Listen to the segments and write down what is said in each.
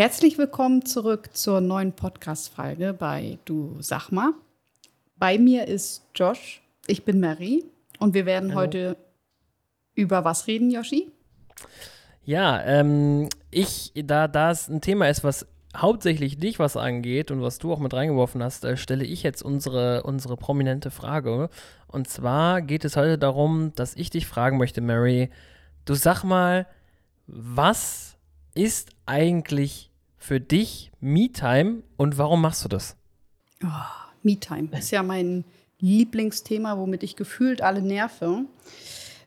Herzlich willkommen zurück zur neuen Podcast-Folge bei Du Sag mal. Bei mir ist Josh, ich bin Marie und wir werden Hallo. heute über was reden, Yoshi? Ja, ähm, ich, da, da es ein Thema ist, was hauptsächlich dich was angeht und was du auch mit reingeworfen hast, äh, stelle ich jetzt unsere, unsere prominente Frage. Und zwar geht es heute darum, dass ich dich fragen möchte, Mary, du sag mal, was ist eigentlich für dich Me-Time und warum machst du das? Oh, Me-Time ist ja mein Lieblingsthema, womit ich gefühlt alle nerve.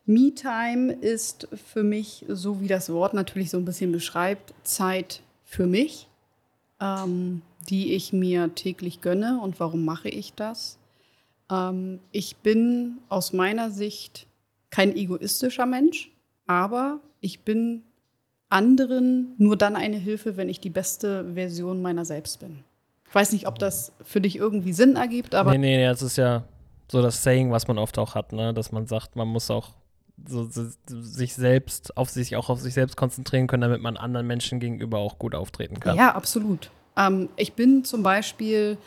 Me-Time ist für mich, so wie das Wort natürlich so ein bisschen beschreibt, Zeit für mich, ähm, die ich mir täglich gönne. Und warum mache ich das? Ähm, ich bin aus meiner Sicht kein egoistischer Mensch, aber ich bin anderen nur dann eine Hilfe, wenn ich die beste Version meiner selbst bin. Ich weiß nicht, ob das für dich irgendwie Sinn ergibt, aber. Nee, nee, nee, das ist ja so das Saying, was man oft auch hat, ne? dass man sagt, man muss auch so, so, sich selbst, auf sich auch auf sich selbst konzentrieren können, damit man anderen Menschen gegenüber auch gut auftreten kann. Ja, absolut. Ähm, ich bin zum Beispiel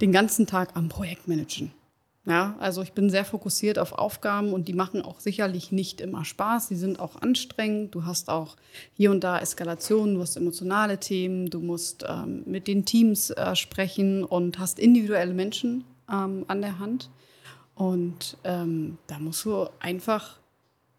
den ganzen Tag am Projektmanagen. Ja, also ich bin sehr fokussiert auf Aufgaben und die machen auch sicherlich nicht immer Spaß. Die sind auch anstrengend. Du hast auch hier und da Eskalationen, du hast emotionale Themen, du musst ähm, mit den Teams äh, sprechen und hast individuelle Menschen ähm, an der Hand. Und ähm, da musst du einfach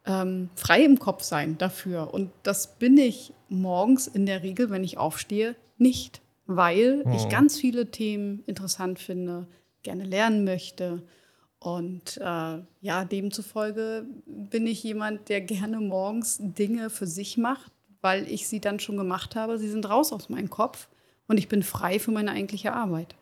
ähm, frei im Kopf sein dafür. Und das bin ich morgens in der Regel, wenn ich aufstehe, nicht, weil oh. ich ganz viele Themen interessant finde, gerne lernen möchte. Und äh, ja, demzufolge bin ich jemand, der gerne morgens Dinge für sich macht, weil ich sie dann schon gemacht habe. Sie sind raus aus meinem Kopf und ich bin frei für meine eigentliche Arbeit.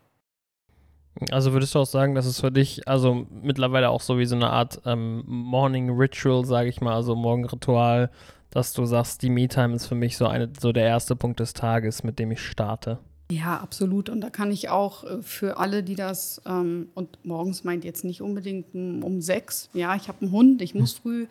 Also würdest du auch sagen, dass es für dich also mittlerweile auch so wie so eine Art ähm, Morning Ritual, sage ich mal, also Morgenritual, dass du sagst, die Me-Time ist für mich so, eine, so der erste Punkt des Tages, mit dem ich starte? Ja, absolut. Und da kann ich auch äh, für alle, die das, ähm, und morgens meint jetzt nicht unbedingt um sechs, ja, ich habe einen Hund, ich muss früh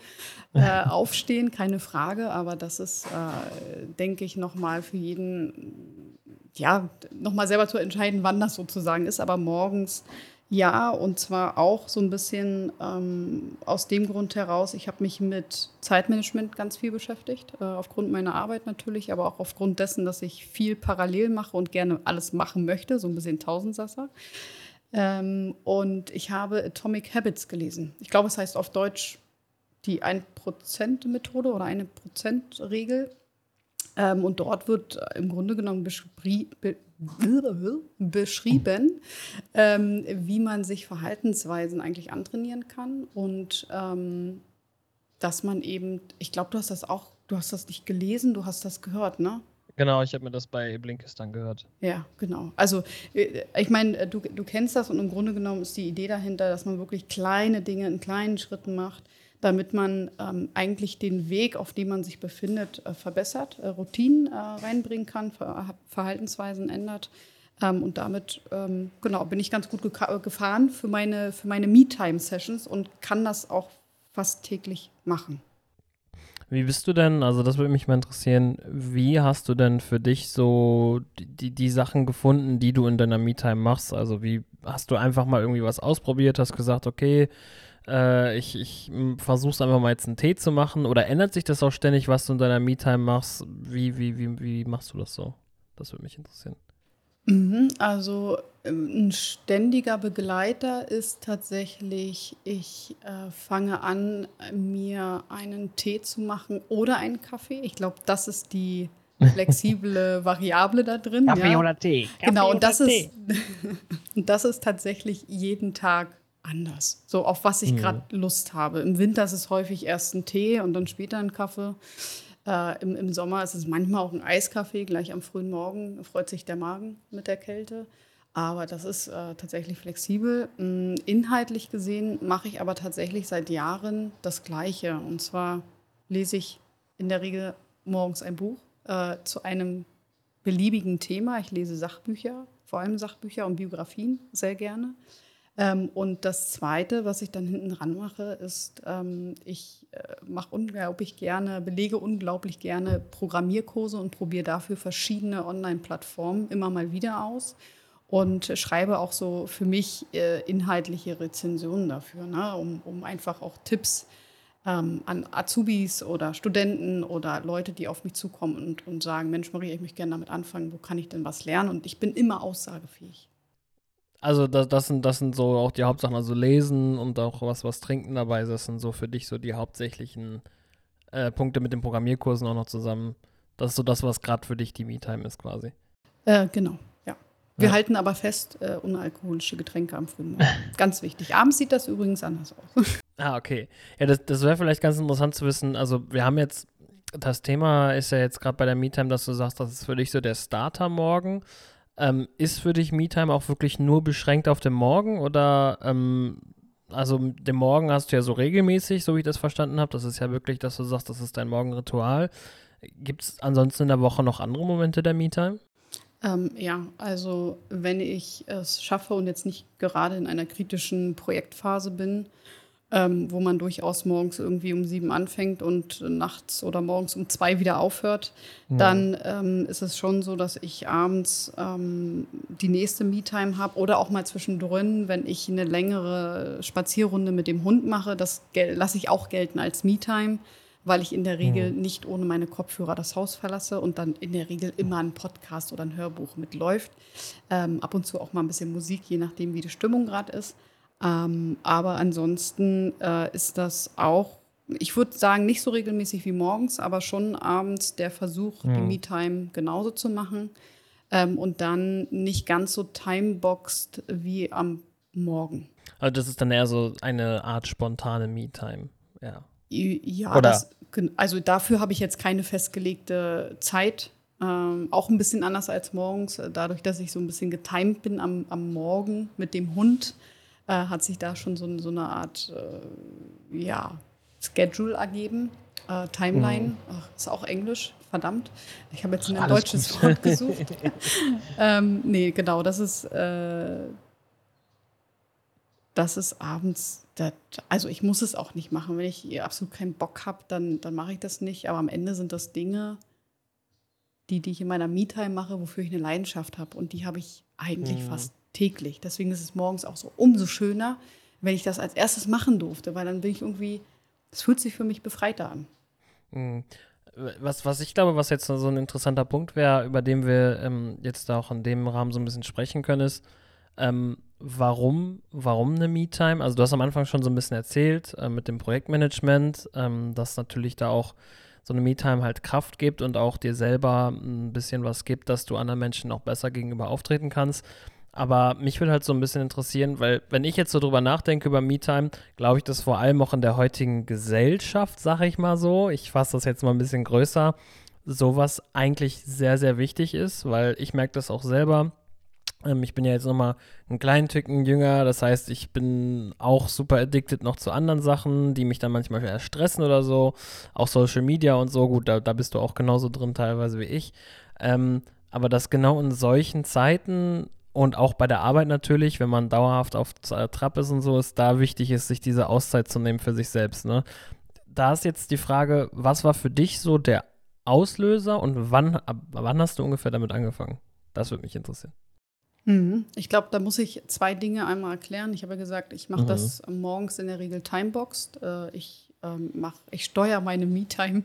äh, aufstehen, keine Frage, aber das ist, äh, denke ich, nochmal für jeden ja, nochmal selber zu entscheiden, wann das sozusagen ist, aber morgens ja, und zwar auch so ein bisschen ähm, aus dem Grund heraus, ich habe mich mit Zeitmanagement ganz viel beschäftigt, äh, aufgrund meiner Arbeit natürlich, aber auch aufgrund dessen, dass ich viel parallel mache und gerne alles machen möchte, so ein bisschen Tausendsasser. Ähm, und ich habe Atomic Habits gelesen. Ich glaube, es heißt auf Deutsch die 1%-Methode oder eine Prozent-Regel. Ähm, und dort wird äh, im Grunde genommen beschri be beschrieben, ähm, wie man sich Verhaltensweisen eigentlich antrainieren kann und ähm, dass man eben, ich glaube, du hast das auch, du hast das nicht gelesen, du hast das gehört, ne? Genau, ich habe mir das bei Blinkist dann gehört. Ja, genau. Also äh, ich meine, du, du kennst das und im Grunde genommen ist die Idee dahinter, dass man wirklich kleine Dinge in kleinen Schritten macht damit man ähm, eigentlich den Weg, auf dem man sich befindet, äh, verbessert, äh, Routinen äh, reinbringen kann, Ver Verhaltensweisen ändert. Ähm, und damit, ähm, genau, bin ich ganz gut gefahren für meine, für meine Me-Time-Sessions und kann das auch fast täglich machen. Wie bist du denn, also das würde mich mal interessieren, wie hast du denn für dich so die, die Sachen gefunden, die du in deiner Me-Time machst? Also wie hast du einfach mal irgendwie was ausprobiert, hast gesagt, okay, äh, ich ich versuche einfach mal jetzt einen Tee zu machen. Oder ändert sich das auch ständig, was du in deiner Me-Time machst? Wie, wie, wie, wie machst du das so? Das würde mich interessieren. Mhm, also ähm, ein ständiger Begleiter ist tatsächlich, ich äh, fange an, mir einen Tee zu machen oder einen Kaffee. Ich glaube, das ist die flexible Variable da drin. Kaffee ja. oder Tee. Kaffee genau, und das, Tee. Ist, das ist tatsächlich jeden Tag anders. So auf was ich mhm. gerade Lust habe. Im Winter ist es häufig erst ein Tee und dann später ein Kaffee. Äh, im, Im Sommer ist es manchmal auch ein Eiskaffee, gleich am frühen Morgen freut sich der Magen mit der Kälte. Aber das ist äh, tatsächlich flexibel. Ähm, inhaltlich gesehen mache ich aber tatsächlich seit Jahren das Gleiche. Und zwar lese ich in der Regel morgens ein Buch äh, zu einem beliebigen Thema. Ich lese Sachbücher, vor allem Sachbücher und Biografien sehr gerne. Ähm, und das Zweite, was ich dann hinten dran mache, ist, ähm, ich äh, mache unglaublich gerne, belege unglaublich gerne Programmierkurse und probiere dafür verschiedene Online-Plattformen immer mal wieder aus und schreibe auch so für mich äh, inhaltliche Rezensionen dafür, ne? um, um einfach auch Tipps ähm, an Azubis oder Studenten oder Leute, die auf mich zukommen und, und sagen, Mensch Maria, ich möchte gerne damit anfangen, wo kann ich denn was lernen? Und ich bin immer aussagefähig. Also das, das, sind, das sind so auch die Hauptsachen, also lesen und auch was, was trinken dabei, das sind so für dich so die hauptsächlichen äh, Punkte mit den Programmierkursen auch noch zusammen. Das ist so das, was gerade für dich die Me-Time ist quasi. Äh, genau, ja. Wir ja. halten aber fest, äh, unalkoholische Getränke am frühen Morgen. ganz wichtig. Abends sieht das übrigens anders aus. ah, okay. Ja, das, das wäre vielleicht ganz interessant zu wissen. Also wir haben jetzt, das Thema ist ja jetzt gerade bei der Me-Time, dass du sagst, das ist für dich so der Starter morgen. Ähm, ist für dich MeTime auch wirklich nur beschränkt auf den Morgen oder ähm, also den Morgen hast du ja so regelmäßig, so wie ich das verstanden habe. Das ist ja wirklich, dass du sagst, das ist dein Morgenritual. Gibt es ansonsten in der Woche noch andere Momente der MeTime? Ähm, ja, also wenn ich es schaffe und jetzt nicht gerade in einer kritischen Projektphase bin, ähm, wo man durchaus morgens irgendwie um sieben anfängt und nachts oder morgens um zwei wieder aufhört, ja. dann ähm, ist es schon so, dass ich abends ähm, die nächste Me-Time habe oder auch mal zwischendrin, wenn ich eine längere Spazierrunde mit dem Hund mache, das lasse ich auch gelten als Me-Time weil ich in der Regel mhm. nicht ohne meine Kopfhörer das Haus verlasse und dann in der Regel immer ein Podcast oder ein Hörbuch mitläuft. Ähm, ab und zu auch mal ein bisschen Musik, je nachdem, wie die Stimmung gerade ist. Ähm, aber ansonsten äh, ist das auch, ich würde sagen, nicht so regelmäßig wie morgens, aber schon abends der Versuch, mhm. die Me-Time genauso zu machen. Ähm, und dann nicht ganz so timeboxed wie am Morgen. Also das ist dann eher so eine Art spontane Me-Time, ja. Ja, Oder? Das, also dafür habe ich jetzt keine festgelegte Zeit. Ähm, auch ein bisschen anders als morgens, dadurch, dass ich so ein bisschen getimed bin am, am Morgen mit dem Hund äh, hat sich da schon so, so eine Art äh, ja, Schedule ergeben. Äh, Timeline, mhm. Ach, ist auch Englisch, verdammt. Ich habe jetzt ein Alles deutsches gut. Wort gesucht. ähm, nee, genau, das ist, äh, das ist abends, also ich muss es auch nicht machen. Wenn ich absolut keinen Bock habe, dann, dann mache ich das nicht. Aber am Ende sind das Dinge, die, die ich in meiner Me-Time mache, wofür ich eine Leidenschaft habe. Und die habe ich eigentlich mhm. fast täglich. Deswegen ist es morgens auch so umso schöner, wenn ich das als erstes machen durfte, weil dann bin ich irgendwie, es fühlt sich für mich befreiter an. Mhm. Was, was ich glaube, was jetzt so ein interessanter Punkt wäre, über den wir ähm, jetzt auch in dem Rahmen so ein bisschen sprechen können, ist, ähm, warum, warum eine Me-Time? Also du hast am Anfang schon so ein bisschen erzählt äh, mit dem Projektmanagement, ähm, dass natürlich da auch so eine Me-Time halt Kraft gibt und auch dir selber ein bisschen was gibt, dass du anderen Menschen auch besser gegenüber auftreten kannst. Aber mich würde halt so ein bisschen interessieren, weil wenn ich jetzt so drüber nachdenke über MeTime, glaube ich, dass vor allem auch in der heutigen Gesellschaft, sage ich mal so, ich fasse das jetzt mal ein bisschen größer, sowas eigentlich sehr, sehr wichtig ist, weil ich merke das auch selber. Ähm, ich bin ja jetzt nochmal einen kleinen Tücken jünger, das heißt, ich bin auch super addicted noch zu anderen Sachen, die mich dann manchmal eher stressen oder so. Auch Social Media und so, gut, da, da bist du auch genauso drin teilweise wie ich. Ähm, aber dass genau in solchen Zeiten und auch bei der Arbeit natürlich, wenn man dauerhaft auf Trab ist und so, ist da wichtig ist, sich diese Auszeit zu nehmen für sich selbst. Ne? Da ist jetzt die Frage, was war für dich so der Auslöser und wann, ab, wann hast du ungefähr damit angefangen? Das würde mich interessieren. Mhm. Ich glaube, da muss ich zwei Dinge einmal erklären. Ich habe ja gesagt, ich mache mhm. das morgens in der Regel timeboxed. Äh, ich, ähm, ich steuere meine Me-Time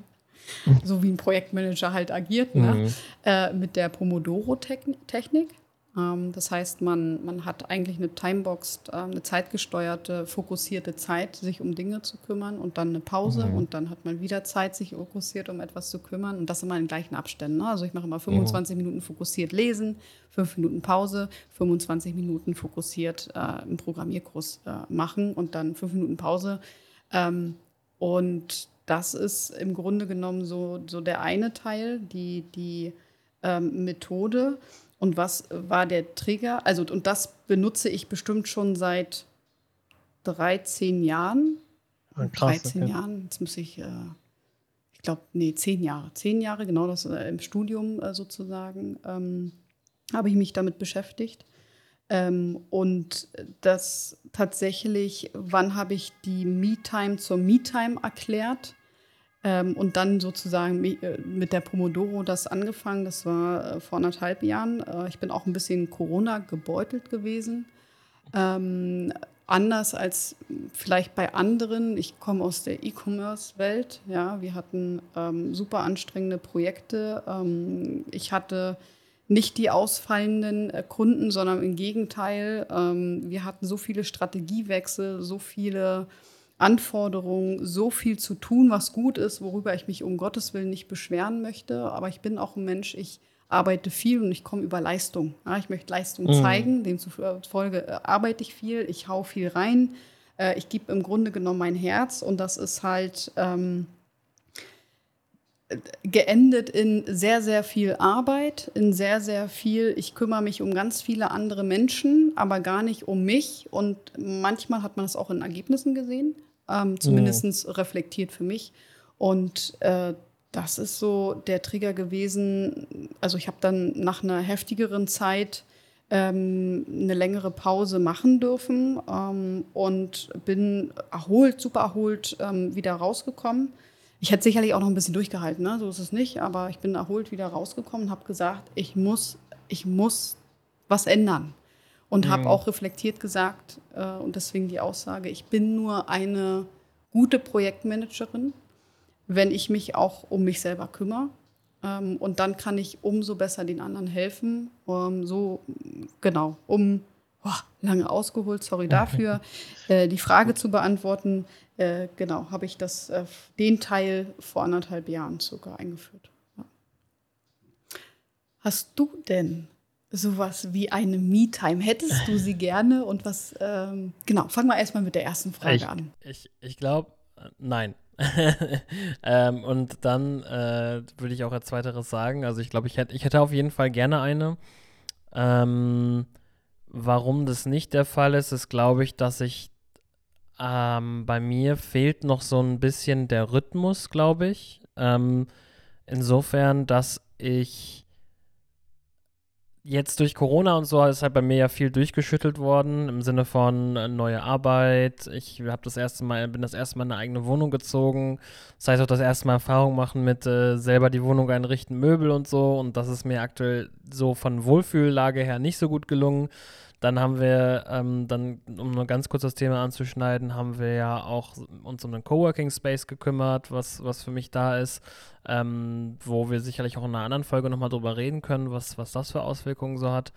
so wie ein Projektmanager halt agiert, ne? mhm. äh, mit der Pomodoro-Technik. Ähm, das heißt, man, man hat eigentlich eine Timeboxed, äh, eine zeitgesteuerte, fokussierte Zeit, sich um Dinge zu kümmern und dann eine Pause mhm. und dann hat man wieder Zeit, sich fokussiert um etwas zu kümmern und das immer in gleichen Abständen. Ne? Also ich mache immer 25 mhm. Minuten fokussiert lesen, 5 Minuten Pause, 25 Minuten fokussiert äh, einen Programmierkurs äh, machen und dann 5 Minuten Pause. Ähm, und das ist im Grunde genommen so, so der eine Teil, die, die ähm, Methode. Und was war der Trigger? Also, und das benutze ich bestimmt schon seit 13 Jahren. Ah, krass, 13 okay. Jahren, jetzt muss ich, äh, ich glaube, nee, 10 Jahre. 10 Jahre, genau das äh, im Studium äh, sozusagen, ähm, habe ich mich damit beschäftigt. Ähm, und das tatsächlich, wann habe ich die Me-Time zur Me-Time erklärt? Ähm, und dann sozusagen äh, mit der Pomodoro das angefangen. Das war äh, vor anderthalb Jahren. Äh, ich bin auch ein bisschen Corona gebeutelt gewesen. Ähm, anders als vielleicht bei anderen. Ich komme aus der E-Commerce-Welt. Ja, wir hatten ähm, super anstrengende Projekte. Ähm, ich hatte nicht die ausfallenden äh, Kunden, sondern im Gegenteil. Ähm, wir hatten so viele Strategiewechsel, so viele Anforderungen, so viel zu tun, was gut ist, worüber ich mich um Gottes Willen nicht beschweren möchte. Aber ich bin auch ein Mensch, ich arbeite viel und ich komme über Leistung. Ja, ich möchte Leistung mhm. zeigen, demzufolge äh, arbeite ich viel, ich hau viel rein. Äh, ich gebe im Grunde genommen mein Herz und das ist halt ähm, geendet in sehr, sehr viel Arbeit, in sehr, sehr viel, ich kümmere mich um ganz viele andere Menschen, aber gar nicht um mich. Und manchmal hat man es auch in Ergebnissen gesehen, ähm, zumindest mhm. reflektiert für mich. Und äh, das ist so der Trigger gewesen. Also ich habe dann nach einer heftigeren Zeit ähm, eine längere Pause machen dürfen ähm, und bin erholt, super erholt ähm, wieder rausgekommen ich hätte sicherlich auch noch ein bisschen durchgehalten, ne? so ist es nicht, aber ich bin erholt wieder rausgekommen und habe gesagt, ich muss, ich muss was ändern. Und mhm. habe auch reflektiert gesagt, äh, und deswegen die Aussage, ich bin nur eine gute Projektmanagerin, wenn ich mich auch um mich selber kümmere. Ähm, und dann kann ich umso besser den anderen helfen. Um, so, genau, um oh, lange ausgeholt, sorry dafür, äh, die Frage zu beantworten. Äh, genau, habe ich das, äh, den Teil vor anderthalb Jahren sogar eingeführt. Ja. Hast du denn sowas wie eine Me-Time? Hättest du sie gerne und was, ähm, genau, fangen wir erstmal mit der ersten Frage ich, an. Ich, ich glaube, äh, nein. ähm, und dann äh, würde ich auch als weiteres sagen, also ich glaube, ich hätte, ich hätte auf jeden Fall gerne eine. Ähm, warum das nicht der Fall ist, ist, glaube ich, dass ich ähm, bei mir fehlt noch so ein bisschen der Rhythmus, glaube ich. Ähm, insofern, dass ich jetzt durch Corona und so ist halt bei mir ja viel durchgeschüttelt worden im Sinne von äh, neue Arbeit. Ich habe das erste Mal, bin das erste Mal in eine eigene Wohnung gezogen. Das heißt auch das erste Mal Erfahrung machen mit äh, selber die Wohnung einrichten, Möbel und so. Und das ist mir aktuell so von Wohlfühllage her nicht so gut gelungen. Dann haben wir, ähm, dann, um nur ganz kurz das Thema anzuschneiden, haben wir ja auch uns um den Coworking Space gekümmert, was, was für mich da ist, ähm, wo wir sicherlich auch in einer anderen Folge nochmal drüber reden können, was, was das für Auswirkungen so hat.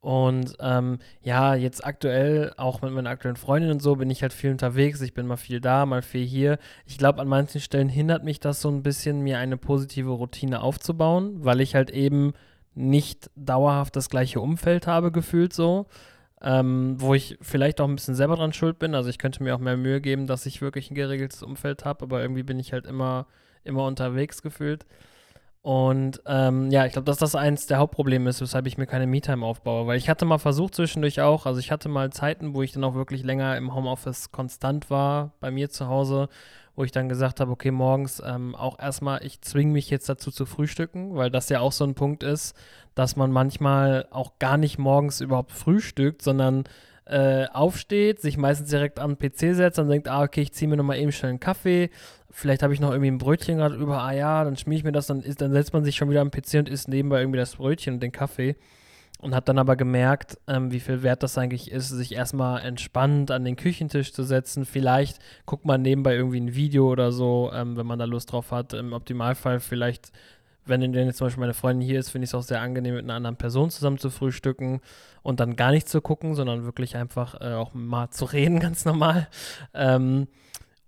Und ähm, ja, jetzt aktuell, auch mit meiner aktuellen Freundin und so, bin ich halt viel unterwegs. Ich bin mal viel da, mal viel hier. Ich glaube, an manchen Stellen hindert mich das so ein bisschen, mir eine positive Routine aufzubauen, weil ich halt eben nicht dauerhaft das gleiche Umfeld habe, gefühlt so. Ähm, wo ich vielleicht auch ein bisschen selber dran schuld bin. Also ich könnte mir auch mehr Mühe geben, dass ich wirklich ein geregeltes Umfeld habe, aber irgendwie bin ich halt immer, immer unterwegs gefühlt. Und ähm, ja, ich glaube, dass das eins der Hauptprobleme ist, weshalb ich mir keine Me-Time aufbaue. Weil ich hatte mal versucht zwischendurch auch, also ich hatte mal Zeiten, wo ich dann auch wirklich länger im Homeoffice konstant war, bei mir zu Hause wo ich dann gesagt habe, okay, morgens ähm, auch erstmal, ich zwinge mich jetzt dazu zu frühstücken, weil das ja auch so ein Punkt ist, dass man manchmal auch gar nicht morgens überhaupt frühstückt, sondern äh, aufsteht, sich meistens direkt am PC setzt und denkt, ah, okay, ich ziehe mir nochmal eben schnell einen Kaffee, vielleicht habe ich noch irgendwie ein Brötchen gerade über, ah ja, dann schmier ich mir das, dann, ist, dann setzt man sich schon wieder am PC und isst nebenbei irgendwie das Brötchen und den Kaffee und hat dann aber gemerkt, ähm, wie viel wert das eigentlich ist, sich erstmal entspannt an den Küchentisch zu setzen. Vielleicht guckt man nebenbei irgendwie ein Video oder so, ähm, wenn man da Lust drauf hat. Im Optimalfall vielleicht, wenn denn jetzt zum Beispiel meine Freundin hier ist, finde ich es auch sehr angenehm, mit einer anderen Person zusammen zu frühstücken und dann gar nicht zu gucken, sondern wirklich einfach äh, auch mal zu reden, ganz normal. Ähm,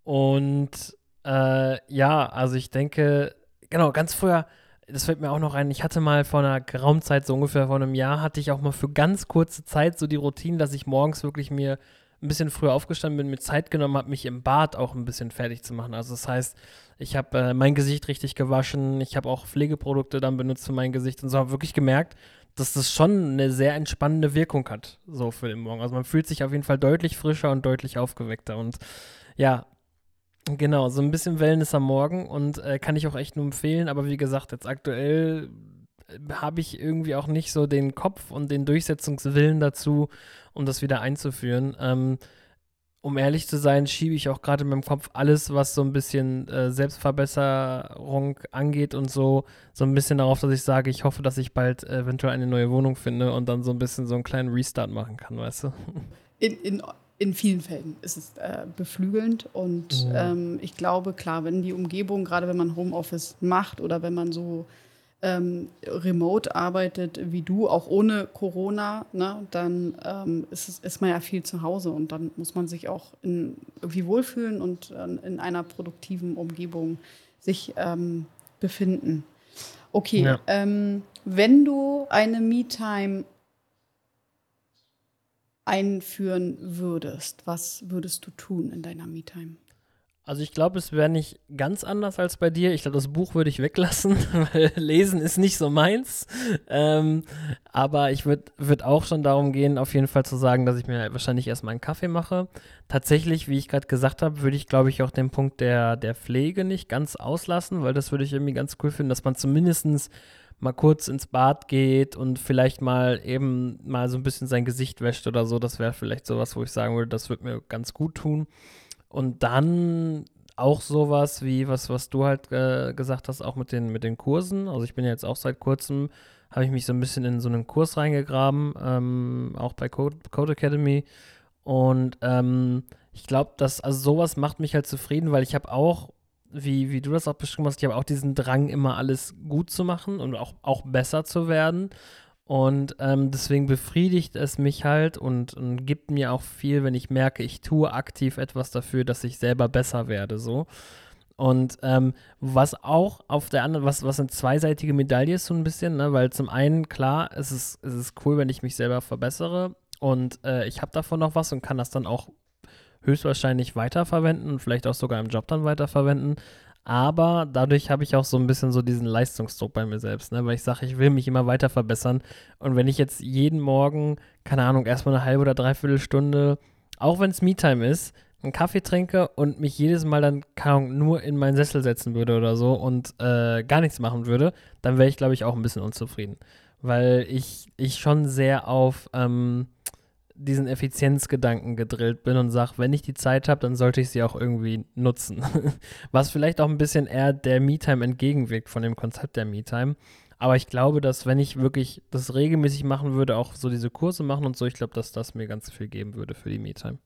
und äh, ja, also ich denke, genau, ganz früher das fällt mir auch noch ein, ich hatte mal vor einer geraumen Zeit, so ungefähr vor einem Jahr, hatte ich auch mal für ganz kurze Zeit so die Routine, dass ich morgens wirklich mir ein bisschen früher aufgestanden bin, mir Zeit genommen habe, mich im Bad auch ein bisschen fertig zu machen. Also das heißt, ich habe äh, mein Gesicht richtig gewaschen, ich habe auch Pflegeprodukte dann benutzt für mein Gesicht und so habe wirklich gemerkt, dass das schon eine sehr entspannende Wirkung hat, so für den Morgen. Also man fühlt sich auf jeden Fall deutlich frischer und deutlich aufgeweckter und ja, Genau, so ein bisschen Wellness am Morgen und äh, kann ich auch echt nur empfehlen. Aber wie gesagt, jetzt aktuell habe ich irgendwie auch nicht so den Kopf und den Durchsetzungswillen dazu, um das wieder einzuführen. Ähm, um ehrlich zu sein, schiebe ich auch gerade in meinem Kopf alles, was so ein bisschen äh, Selbstverbesserung angeht und so, so ein bisschen darauf, dass ich sage, ich hoffe, dass ich bald äh, eventuell eine neue Wohnung finde und dann so ein bisschen so einen kleinen Restart machen kann, weißt du? In, in, in vielen Fällen ist es äh, beflügelnd und ja. ähm, ich glaube, klar, wenn die Umgebung, gerade wenn man Homeoffice macht oder wenn man so ähm, remote arbeitet wie du, auch ohne Corona, ne, dann ähm, ist, es, ist man ja viel zu Hause und dann muss man sich auch in, irgendwie wohlfühlen und äh, in einer produktiven Umgebung sich ähm, befinden. Okay, ja. Ähm, wenn du eine Me-Time einführen würdest, was würdest du tun in deiner Me-Time? Also ich glaube, es wäre nicht ganz anders als bei dir. Ich glaube, das Buch würde ich weglassen, weil Lesen ist nicht so meins. Ähm, aber ich würde würd auch schon darum gehen, auf jeden Fall zu sagen, dass ich mir wahrscheinlich erstmal einen Kaffee mache. Tatsächlich, wie ich gerade gesagt habe, würde ich, glaube ich, auch den Punkt der, der Pflege nicht ganz auslassen, weil das würde ich irgendwie ganz cool finden, dass man zumindest mal kurz ins Bad geht und vielleicht mal eben mal so ein bisschen sein Gesicht wäscht oder so. Das wäre vielleicht sowas, wo ich sagen würde, das würde mir ganz gut tun. Und dann auch sowas wie, was, was du halt äh, gesagt hast, auch mit den, mit den Kursen. Also ich bin ja jetzt auch seit kurzem, habe ich mich so ein bisschen in so einen Kurs reingegraben, ähm, auch bei Code, Code Academy. Und ähm, ich glaube, dass, also sowas macht mich halt zufrieden, weil ich habe auch, wie, wie du das auch beschrieben hast, ich habe auch diesen Drang, immer alles gut zu machen und auch, auch besser zu werden. Und ähm, deswegen befriedigt es mich halt und, und, gibt mir auch viel, wenn ich merke, ich tue aktiv etwas dafür, dass ich selber besser werde. So. Und ähm, was auch auf der anderen, was, was eine zweiseitige Medaille ist, so ein bisschen, ne? weil zum einen, klar, es ist, es ist cool, wenn ich mich selber verbessere und äh, ich habe davon noch was und kann das dann auch höchstwahrscheinlich weiterverwenden und vielleicht auch sogar im Job dann weiterverwenden. Aber dadurch habe ich auch so ein bisschen so diesen Leistungsdruck bei mir selbst, ne? weil ich sage, ich will mich immer weiter verbessern. Und wenn ich jetzt jeden Morgen, keine Ahnung, erstmal eine halbe oder dreiviertel Stunde, auch wenn es Me-Time ist, einen Kaffee trinke und mich jedes Mal dann Ahnung, nur in meinen Sessel setzen würde oder so und äh, gar nichts machen würde, dann wäre ich, glaube ich, auch ein bisschen unzufrieden. Weil ich, ich schon sehr auf ähm, diesen Effizienzgedanken gedrillt bin und sage, wenn ich die Zeit habe, dann sollte ich sie auch irgendwie nutzen. Was vielleicht auch ein bisschen eher der Me-Time entgegenwirkt von dem Konzept der Me-Time. Aber ich glaube, dass wenn ich wirklich das regelmäßig machen würde, auch so diese Kurse machen und so, ich glaube, dass das mir ganz viel geben würde für die Me-Time.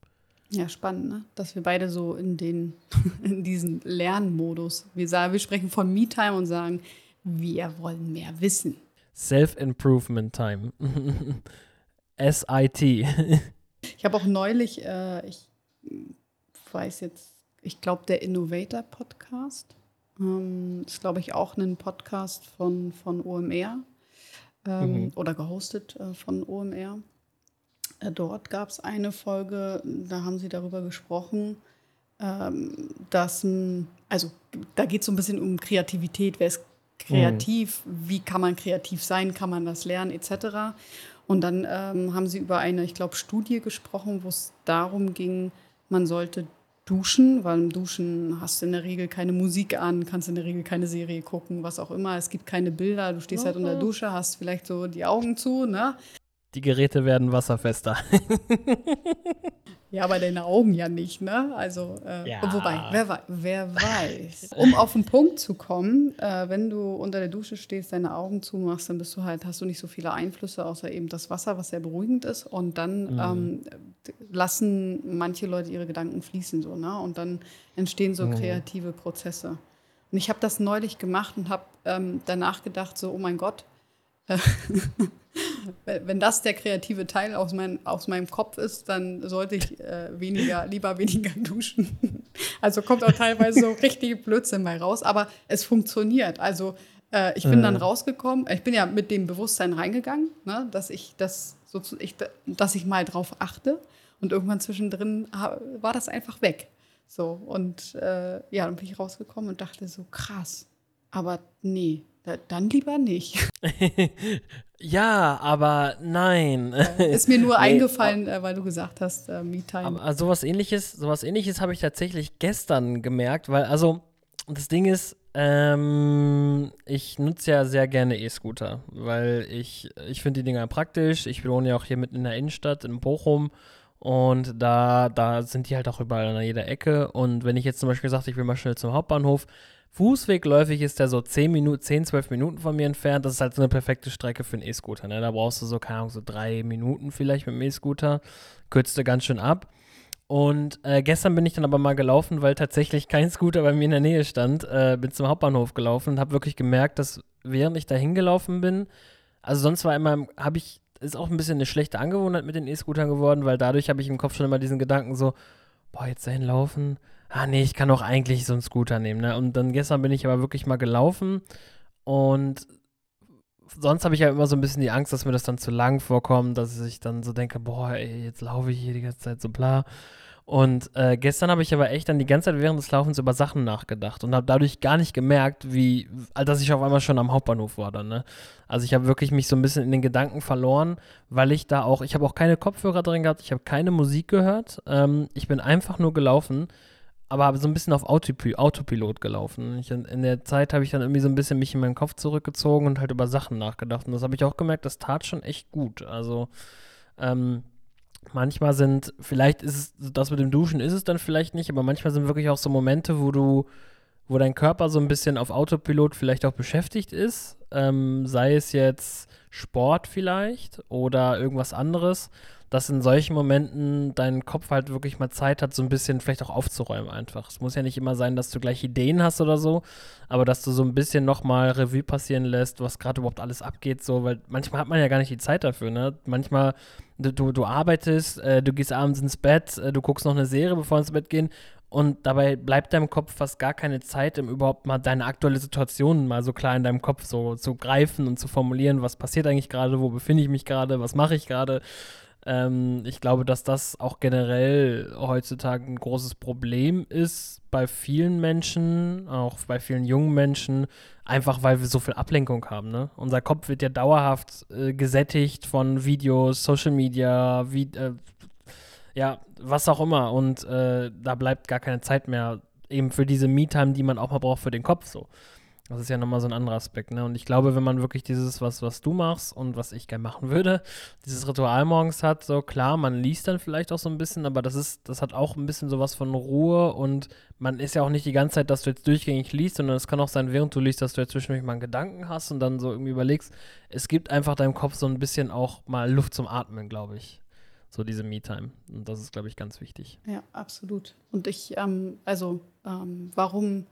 Ja, spannend, ne? dass wir beide so in, den, in diesen Lernmodus, wir, sagen, wir sprechen von Me-Time und sagen, wir wollen mehr wissen. Self-Improvement-Time. SIT. ich habe auch neulich, äh, ich weiß jetzt, ich glaube, der Innovator Podcast. Ähm, ist, glaube ich, auch ein Podcast von, von OMR ähm, mhm. oder gehostet äh, von OMR. Äh, dort gab es eine Folge, da haben sie darüber gesprochen, ähm, dass, also da geht es so ein bisschen um Kreativität. Wer ist kreativ? Mhm. Wie kann man kreativ sein? Kann man das lernen? Etc. Und dann ähm, haben sie über eine, ich glaube, Studie gesprochen, wo es darum ging, man sollte duschen, weil im Duschen hast du in der Regel keine Musik an, kannst in der Regel keine Serie gucken, was auch immer. Es gibt keine Bilder, du stehst halt unter der Dusche, hast vielleicht so die Augen zu, ne? Die Geräte werden wasserfester. Ja, aber deine Augen ja nicht, ne? Also, äh, ja. wobei, wer, wer weiß. Um auf den Punkt zu kommen, äh, wenn du unter der Dusche stehst, deine Augen zumachst, dann bist du halt, hast du nicht so viele Einflüsse, außer eben das Wasser, was sehr beruhigend ist. Und dann mhm. ähm, lassen manche Leute ihre Gedanken fließen, so, ne? Und dann entstehen so mhm. kreative Prozesse. Und ich habe das neulich gemacht und habe ähm, danach gedacht, so, oh mein Gott, wenn das der kreative Teil aus, mein, aus meinem Kopf ist, dann sollte ich äh, weniger, lieber weniger duschen. Also kommt auch teilweise so richtig Blödsinn bei raus, aber es funktioniert. Also äh, ich bin äh. dann rausgekommen, ich bin ja mit dem Bewusstsein reingegangen, ne, dass ich das so, ich, dass ich mal drauf achte und irgendwann zwischendrin war das einfach weg. So und äh, ja, dann bin ich rausgekommen und dachte so krass, aber nee, dann lieber nicht. ja, aber nein. Ist mir nur nee, eingefallen, äh, weil du gesagt hast, äh, Me-Time. Also sowas ähnliches, sowas ähnliches habe ich tatsächlich gestern gemerkt, weil, also, das Ding ist, ähm, ich nutze ja sehr gerne E-Scooter, weil ich, ich finde die Dinger praktisch. Ich wohne ja auch hier mitten in der Innenstadt in Bochum und da, da sind die halt auch überall an jeder Ecke. Und wenn ich jetzt zum Beispiel sage, ich will mal schnell zum Hauptbahnhof, Fußwegläufig ist der so 10 Minuten, 10, 12 Minuten von mir entfernt. Das ist halt so eine perfekte Strecke für einen E-Scooter. Ne? Da brauchst du so, keine Ahnung, so drei Minuten vielleicht mit dem E-Scooter. Kürzt du ganz schön ab. Und äh, gestern bin ich dann aber mal gelaufen, weil tatsächlich kein Scooter bei mir in der Nähe stand. Äh, bin zum Hauptbahnhof gelaufen und habe wirklich gemerkt, dass während ich da hingelaufen bin, also sonst war immer, habe ich, ist auch ein bisschen eine schlechte Angewohnheit mit den E-Scootern geworden, weil dadurch habe ich im Kopf schon immer diesen Gedanken so, boah, jetzt dahin laufen, ah nee, ich kann doch eigentlich so einen Scooter nehmen. Ne? Und dann gestern bin ich aber wirklich mal gelaufen und sonst habe ich ja immer so ein bisschen die Angst, dass mir das dann zu lang vorkommt, dass ich dann so denke, boah, ey, jetzt laufe ich hier die ganze Zeit so bla. Und äh, gestern habe ich aber echt dann die ganze Zeit während des Laufens über Sachen nachgedacht und habe dadurch gar nicht gemerkt, wie, dass ich auf einmal schon am Hauptbahnhof war dann, ne? Also ich habe wirklich mich so ein bisschen in den Gedanken verloren, weil ich da auch, ich habe auch keine Kopfhörer drin gehabt, ich habe keine Musik gehört, ähm, ich bin einfach nur gelaufen aber so ein bisschen auf Autopil Autopilot gelaufen. Ich, in der Zeit habe ich dann irgendwie so ein bisschen mich in meinen Kopf zurückgezogen und halt über Sachen nachgedacht. Und das habe ich auch gemerkt, das tat schon echt gut. Also ähm, manchmal sind, vielleicht ist es, das mit dem Duschen ist es dann vielleicht nicht, aber manchmal sind wirklich auch so Momente, wo du, wo dein Körper so ein bisschen auf Autopilot vielleicht auch beschäftigt ist. Ähm, sei es jetzt Sport vielleicht oder irgendwas anderes dass in solchen Momenten dein Kopf halt wirklich mal Zeit hat, so ein bisschen vielleicht auch aufzuräumen einfach. Es muss ja nicht immer sein, dass du gleich Ideen hast oder so, aber dass du so ein bisschen nochmal Revue passieren lässt, was gerade überhaupt alles abgeht, so, weil manchmal hat man ja gar nicht die Zeit dafür, ne? Manchmal, du, du, arbeitest, äh, du gehst abends ins Bett, äh, du guckst noch eine Serie, bevor ins Bett gehen und dabei bleibt deinem Kopf fast gar keine Zeit, um überhaupt mal deine aktuelle Situation mal so klar in deinem Kopf so zu greifen und zu formulieren, was passiert eigentlich gerade, wo befinde ich mich gerade, was mache ich gerade. Ähm, ich glaube, dass das auch generell heutzutage ein großes Problem ist bei vielen Menschen, auch bei vielen jungen Menschen, einfach weil wir so viel Ablenkung haben. Ne? Unser Kopf wird ja dauerhaft äh, gesättigt von Videos, Social Media, wie, äh, ja, was auch immer. Und äh, da bleibt gar keine Zeit mehr eben für diese Me-Time, die man auch mal braucht für den Kopf so. Das ist ja nochmal so ein anderer Aspekt, ne? Und ich glaube, wenn man wirklich dieses, was, was du machst und was ich gerne machen würde, dieses Ritual morgens hat, so klar, man liest dann vielleicht auch so ein bisschen, aber das ist, das hat auch ein bisschen sowas von Ruhe und man ist ja auch nicht die ganze Zeit, dass du jetzt durchgängig liest, sondern es kann auch sein, während du liest, dass du jetzt zwischendurch mal einen Gedanken hast und dann so irgendwie überlegst, es gibt einfach deinem Kopf so ein bisschen auch mal Luft zum Atmen, glaube ich. So diese Me-Time. Und das ist, glaube ich, ganz wichtig. Ja, absolut. Und ich, ähm, also, ähm, warum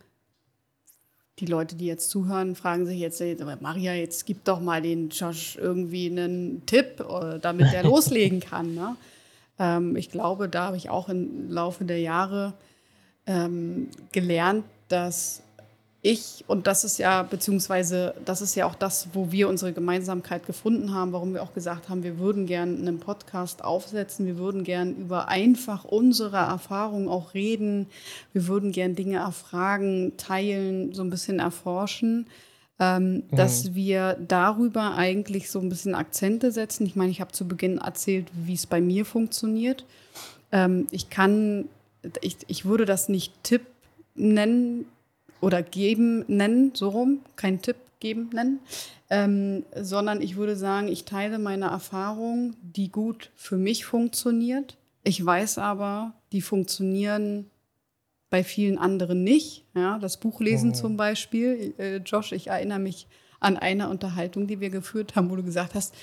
die Leute, die jetzt zuhören, fragen sich jetzt, Maria, jetzt gib doch mal den Josh irgendwie einen Tipp, äh, damit er loslegen kann. Ne? Ähm, ich glaube, da habe ich auch im Laufe der Jahre ähm, gelernt, dass ich, und das ist ja, beziehungsweise das ist ja auch das, wo wir unsere Gemeinsamkeit gefunden haben, warum wir auch gesagt haben, wir würden gern einen Podcast aufsetzen, wir würden gern über einfach unsere Erfahrungen auch reden, wir würden gern Dinge erfragen, teilen, so ein bisschen erforschen. Ähm, mhm. dass wir darüber eigentlich so ein bisschen Akzente setzen. Ich meine, ich habe zu Beginn erzählt, wie es bei mir funktioniert. Ähm, ich kann, ich, ich würde das nicht Tipp nennen, oder geben nennen, so rum, kein Tipp geben nennen, ähm, sondern ich würde sagen, ich teile meine Erfahrung, die gut für mich funktioniert. Ich weiß aber, die funktionieren bei vielen anderen nicht. Ja, das Buchlesen oh. zum Beispiel. Äh, Josh, ich erinnere mich an eine Unterhaltung, die wir geführt haben, wo du gesagt hast,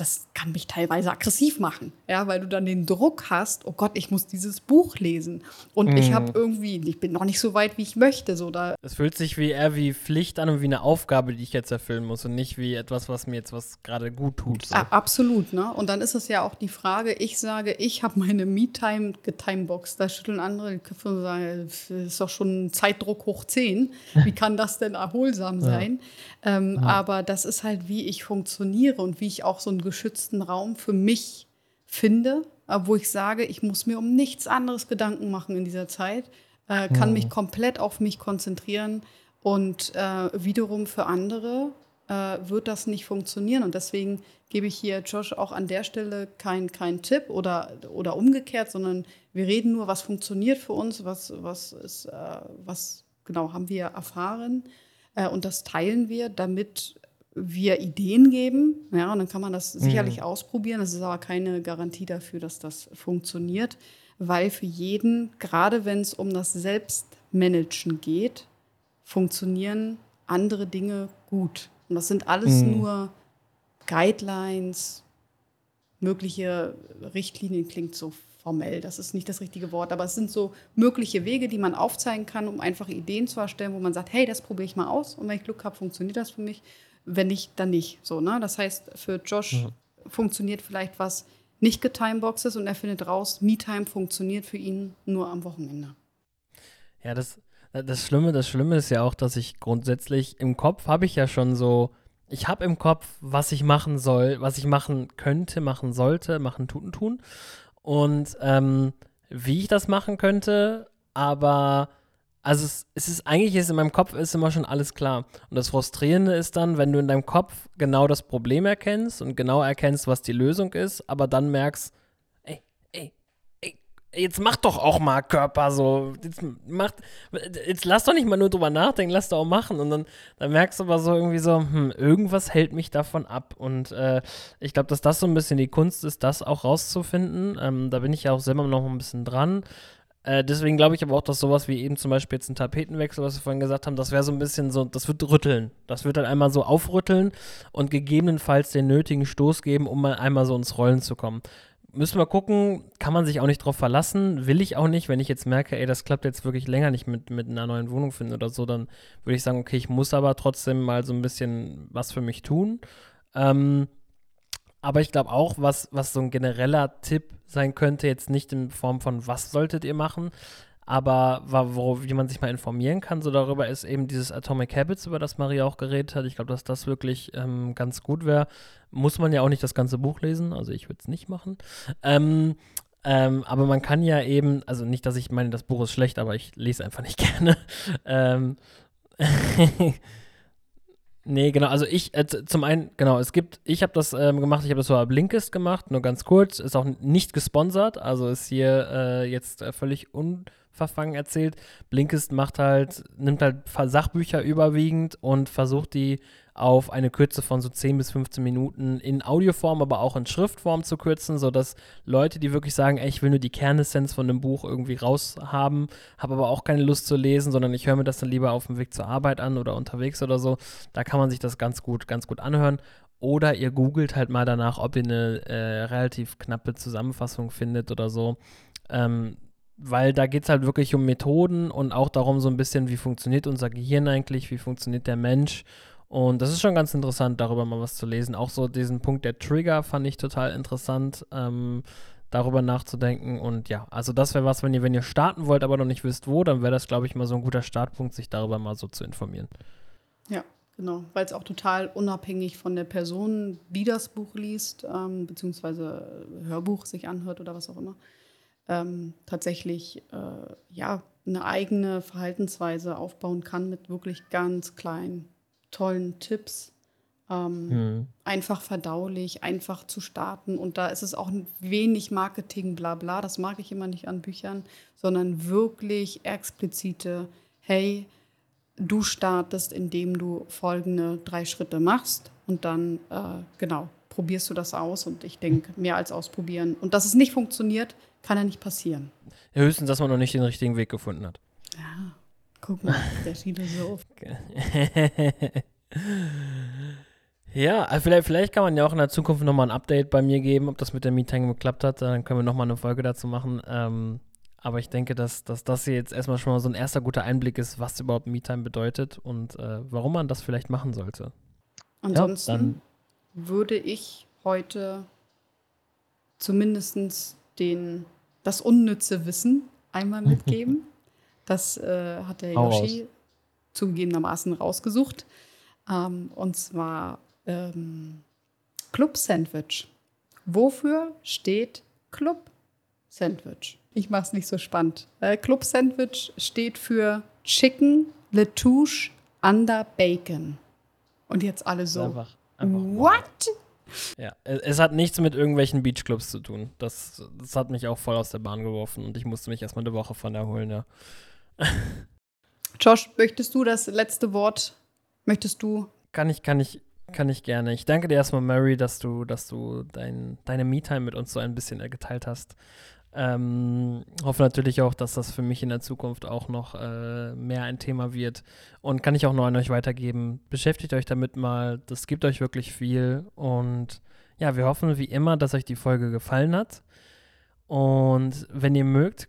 das kann mich teilweise aggressiv machen, ja, weil du dann den Druck hast, oh Gott, ich muss dieses Buch lesen und mm. ich habe mhm. irgendwie, ich bin noch nicht so weit, wie ich möchte, so da. Es fühlt sich wie eher wie Pflicht an und wie eine Aufgabe, die ich jetzt erfüllen muss und nicht wie etwas, was mir jetzt was gerade gut tut. So. absolut, ne? Und dann ist es ja auch die Frage, ich sage, ich habe meine Me-Time getimeboxt, da schütteln andere die Köpfe und sagen, das ist doch schon Zeitdruck hoch 10, wie kann das denn erholsam sein? Ja. Ähm, ja. Aber das ist halt, wie ich funktioniere und wie ich auch so ein geschützten Raum für mich finde, wo ich sage, ich muss mir um nichts anderes Gedanken machen in dieser Zeit, äh, kann mhm. mich komplett auf mich konzentrieren und äh, wiederum für andere äh, wird das nicht funktionieren. Und deswegen gebe ich hier Josh auch an der Stelle keinen kein Tipp oder, oder umgekehrt, sondern wir reden nur, was funktioniert für uns, was, was, ist, äh, was genau, haben wir erfahren. Äh, und das teilen wir, damit wir Ideen geben. Ja, und dann kann man das sicherlich mhm. ausprobieren. Das ist aber keine Garantie dafür, dass das funktioniert, weil für jeden, gerade wenn es um das Selbstmanagen geht, funktionieren andere Dinge gut. Und das sind alles mhm. nur Guidelines, mögliche Richtlinien klingt so formell, das ist nicht das richtige Wort, aber es sind so mögliche Wege, die man aufzeigen kann, um einfach Ideen zu erstellen, wo man sagt, hey, das probiere ich mal aus und wenn ich Glück habe, funktioniert das für mich. Wenn nicht, dann nicht. So, ne? Das heißt, für Josh ja. funktioniert vielleicht was nicht getimeboxes und er findet raus, MeTime funktioniert für ihn nur am Wochenende. Ja, das, das Schlimme, das Schlimme ist ja auch, dass ich grundsätzlich im Kopf habe ich ja schon so, ich habe im Kopf, was ich machen soll, was ich machen könnte, machen sollte, machen, tun, tun. Und ähm, wie ich das machen könnte, aber also es, es, ist eigentlich ist in meinem Kopf ist immer schon alles klar. Und das Frustrierende ist dann, wenn du in deinem Kopf genau das Problem erkennst und genau erkennst, was die Lösung ist, aber dann merkst, ey, ey, ey, jetzt mach doch auch mal Körper so. Jetzt, macht, jetzt lass doch nicht mal nur drüber nachdenken, lass doch auch machen. Und dann, dann merkst du aber so irgendwie so, hm, irgendwas hält mich davon ab. Und äh, ich glaube, dass das so ein bisschen die Kunst ist, das auch rauszufinden. Ähm, da bin ich ja auch selber noch ein bisschen dran. Äh, deswegen glaube ich aber auch, dass sowas wie eben zum Beispiel jetzt ein Tapetenwechsel, was wir vorhin gesagt haben, das wäre so ein bisschen so, das wird rütteln. Das wird dann einmal so aufrütteln und gegebenenfalls den nötigen Stoß geben, um mal einmal so ins Rollen zu kommen. Müssen wir gucken, kann man sich auch nicht drauf verlassen, will ich auch nicht. Wenn ich jetzt merke, ey, das klappt jetzt wirklich länger nicht mit, mit einer neuen Wohnung finden oder so, dann würde ich sagen, okay, ich muss aber trotzdem mal so ein bisschen was für mich tun. Ähm, aber ich glaube auch, was, was so ein genereller Tipp sein könnte, jetzt nicht in Form von, was solltet ihr machen, aber wo, wie man sich mal informieren kann, so darüber ist eben dieses Atomic Habits, über das Maria auch geredet hat. Ich glaube, dass das wirklich ähm, ganz gut wäre. Muss man ja auch nicht das ganze Buch lesen, also ich würde es nicht machen. Ähm, ähm, aber man kann ja eben, also nicht, dass ich meine, das Buch ist schlecht, aber ich lese einfach nicht gerne. Nee, genau. Also ich, äh, zum einen, genau, es gibt, ich habe das ähm, gemacht, ich habe das so Blinkist gemacht, nur ganz kurz, ist auch nicht gesponsert, also ist hier äh, jetzt äh, völlig unverfangen erzählt. Blinkist macht halt, nimmt halt Sachbücher überwiegend und versucht die auf eine Kürze von so 10 bis 15 Minuten in Audioform, aber auch in Schriftform zu kürzen, sodass Leute, die wirklich sagen, ey, ich will nur die Kernessenz von einem Buch irgendwie raushaben, habe aber auch keine Lust zu lesen, sondern ich höre mir das dann lieber auf dem Weg zur Arbeit an oder unterwegs oder so, da kann man sich das ganz gut, ganz gut anhören. Oder ihr googelt halt mal danach, ob ihr eine äh, relativ knappe Zusammenfassung findet oder so. Ähm, weil da geht es halt wirklich um Methoden und auch darum so ein bisschen, wie funktioniert unser Gehirn eigentlich, wie funktioniert der Mensch und das ist schon ganz interessant, darüber mal was zu lesen. Auch so diesen Punkt der Trigger fand ich total interessant, ähm, darüber nachzudenken. Und ja, also das wäre was, wenn ihr, wenn ihr starten wollt, aber noch nicht wisst, wo, dann wäre das, glaube ich, mal so ein guter Startpunkt, sich darüber mal so zu informieren. Ja, genau. Weil es auch total unabhängig von der Person, die das Buch liest, ähm, beziehungsweise Hörbuch sich anhört oder was auch immer, ähm, tatsächlich äh, ja eine eigene Verhaltensweise aufbauen kann mit wirklich ganz kleinen tollen Tipps. Ähm, mhm. Einfach verdaulich, einfach zu starten. Und da ist es auch wenig Marketing, bla bla. Das mag ich immer nicht an Büchern, sondern wirklich explizite, hey, du startest, indem du folgende drei Schritte machst und dann, äh, genau, probierst du das aus. Und ich denke, mehr als ausprobieren. Und dass es nicht funktioniert, kann ja nicht passieren. Ja, höchstens, dass man noch nicht den richtigen Weg gefunden hat. Ja. Guck mal, der Philosoph. ja, also vielleicht, vielleicht kann man ja auch in der Zukunft nochmal ein Update bei mir geben, ob das mit der Meeting geklappt hat. Dann können wir nochmal eine Folge dazu machen. Ähm, aber ich denke, dass, dass das hier jetzt erstmal schon mal so ein erster guter Einblick ist, was überhaupt MeTime bedeutet und äh, warum man das vielleicht machen sollte. Ansonsten ja, würde ich heute zumindest den, das unnütze Wissen einmal mitgeben. Das äh, hat der Hau Yoshi raus. zugegebenermaßen rausgesucht. Ähm, und zwar ähm, Club Sandwich. Wofür steht Club Sandwich? Ich mache es nicht so spannend. Äh, Club Sandwich steht für Chicken Letouche Under Bacon. Und jetzt alle so. Einfach, einfach What? Ja, es hat nichts mit irgendwelchen Beachclubs zu tun. Das, das hat mich auch voll aus der Bahn geworfen und ich musste mich erstmal eine Woche von erholen, ja. Josh, möchtest du das letzte Wort? Möchtest du? Kann ich, kann ich, kann ich gerne. Ich danke dir erstmal, Mary, dass du, dass du dein, deine Me-Time mit uns so ein bisschen geteilt hast. Ähm, hoffe natürlich auch, dass das für mich in der Zukunft auch noch äh, mehr ein Thema wird. Und kann ich auch nur an euch weitergeben. Beschäftigt euch damit mal. Das gibt euch wirklich viel. Und ja, wir hoffen wie immer, dass euch die Folge gefallen hat. Und wenn ihr mögt,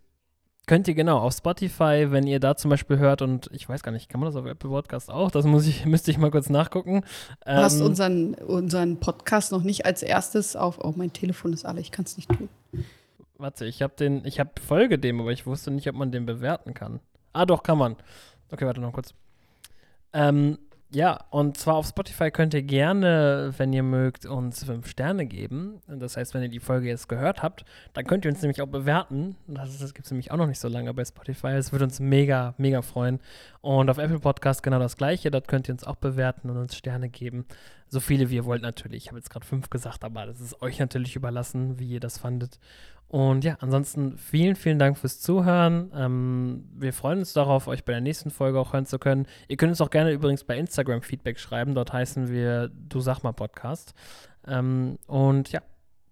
könnt ihr genau auf Spotify, wenn ihr da zum Beispiel hört und ich weiß gar nicht, kann man das auf Apple Podcast auch? Das muss ich, müsste ich mal kurz nachgucken. Du hast ähm, unseren, unseren Podcast noch nicht als erstes auf, oh, mein Telefon ist alle, ich kann es nicht tun. Warte, ich habe den, ich habe Folge dem, aber ich wusste nicht, ob man den bewerten kann. Ah, doch, kann man. Okay, warte noch kurz. Ähm, ja, und zwar auf Spotify könnt ihr gerne, wenn ihr mögt, uns fünf Sterne geben. Das heißt, wenn ihr die Folge jetzt gehört habt, dann könnt ihr uns nämlich auch bewerten. Das, das gibt es nämlich auch noch nicht so lange bei Spotify. Es würde uns mega, mega freuen. Und auf Apple Podcast genau das gleiche. Dort könnt ihr uns auch bewerten und uns Sterne geben. So viele wie ihr wollt natürlich. Ich habe jetzt gerade fünf gesagt, aber das ist euch natürlich überlassen, wie ihr das fandet. Und ja, ansonsten vielen, vielen Dank fürs Zuhören. Ähm, wir freuen uns darauf, euch bei der nächsten Folge auch hören zu können. Ihr könnt uns auch gerne übrigens bei Instagram Feedback schreiben. Dort heißen wir Du sag mal Podcast. Ähm, und ja,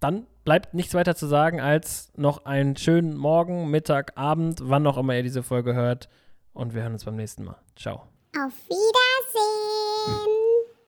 dann bleibt nichts weiter zu sagen als noch einen schönen Morgen, Mittag, Abend, wann auch immer ihr diese Folge hört. Und wir hören uns beim nächsten Mal. Ciao. Auf Wiedersehen.